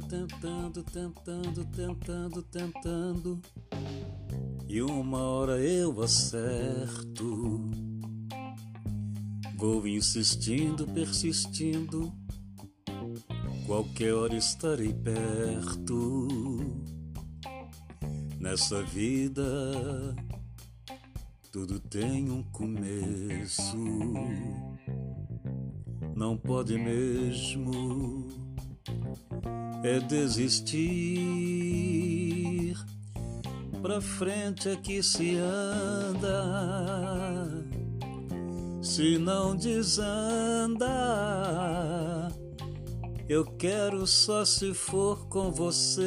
tentando, tentando, tentando, tentando. E uma hora eu acerto. Vou insistindo, persistindo. Qualquer hora estarei perto. Nessa vida, tudo tem um começo. Não pode mesmo é desistir. Pra frente é que se anda, se não desanda. Eu quero só se for com você,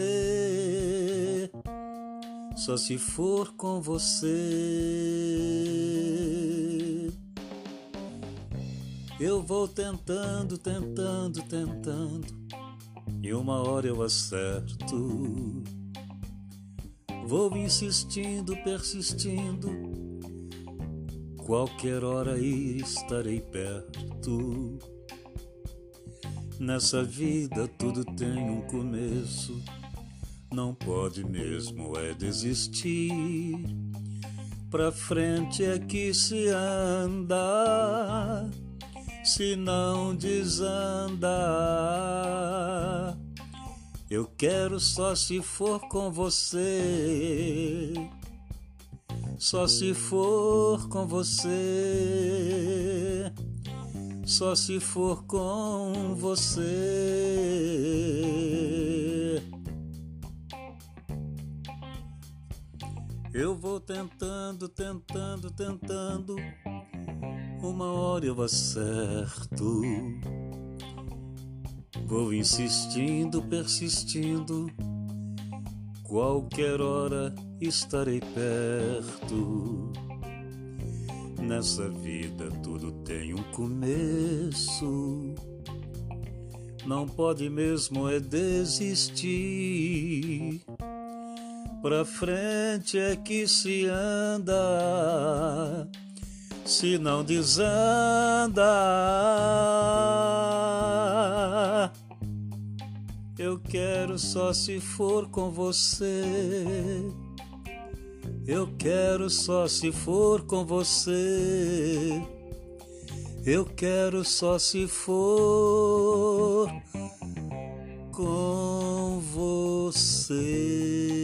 só se for com você. Eu vou tentando, tentando, tentando, e uma hora eu acerto. Vou insistindo, persistindo, qualquer hora estarei perto. Nessa vida tudo tem um começo, não pode mesmo é desistir. Pra frente é que se anda se não desandar. Eu quero só se for com você, só se for com você, só se for com você. Eu vou tentando, tentando, tentando uma hora eu acerto. Vou insistindo, persistindo, qualquer hora estarei perto. Nessa vida tudo tem um começo. Não pode mesmo é desistir. Pra frente é que se anda se não desanda. Eu quero só se for com você. Eu quero só se for com você. Eu quero só se for com você.